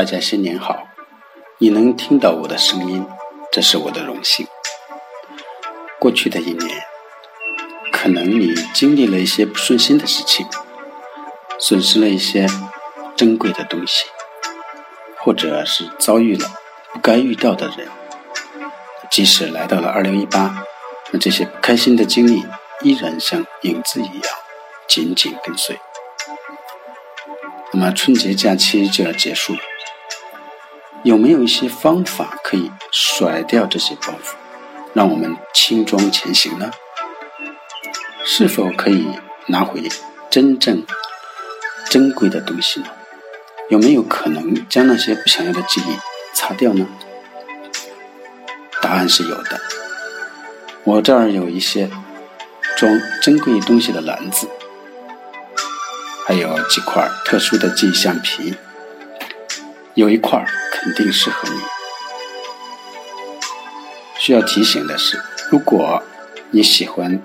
大家新年好！你能听到我的声音，这是我的荣幸。过去的一年，可能你经历了一些不顺心的事情，损失了一些珍贵的东西，或者是遭遇了不该遇到的人。即使来到了二零一八，那这些不开心的经历依然像影子一样紧紧跟随。那么春节假期就要结束了，有没有一些方法可以甩掉这些包袱，让我们轻装前行呢？是否可以拿回真正珍贵的东西呢？有没有可能将那些不想要的记忆擦掉呢？答案是有的。我这儿有一些装珍贵东西的篮子。还有几块特殊的记忆橡皮，有一块肯定适合你。需要提醒的是，如果你喜欢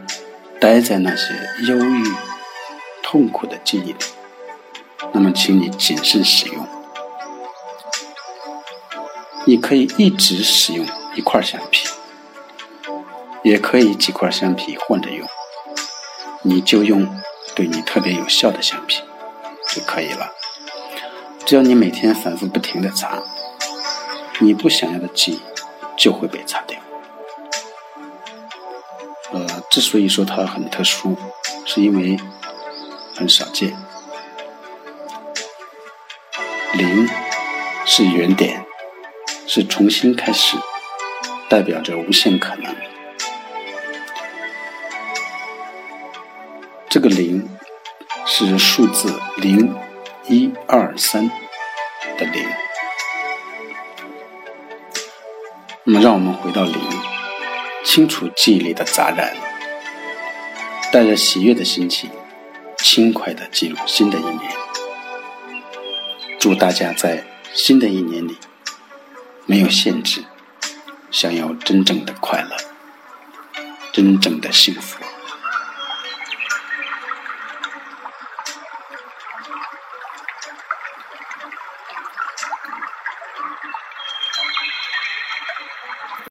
待在那些忧郁、痛苦的记忆里，那么请你谨慎使用。你可以一直使用一块橡皮，也可以几块橡皮混着用。你就用。对你特别有效的橡皮就可以了。只要你每天反复不停的擦，你不想要的记忆就会被擦掉。呃，之所以说它很特殊，是因为很少见。零是原点，是重新开始，代表着无限可能。这个零是数字零、一、二、三的零。那么，让我们回到零，清除记忆里的杂染，带着喜悦的心情，轻快的进入新的一年。祝大家在新的一年里没有限制，想要真正的快乐，真正的幸福。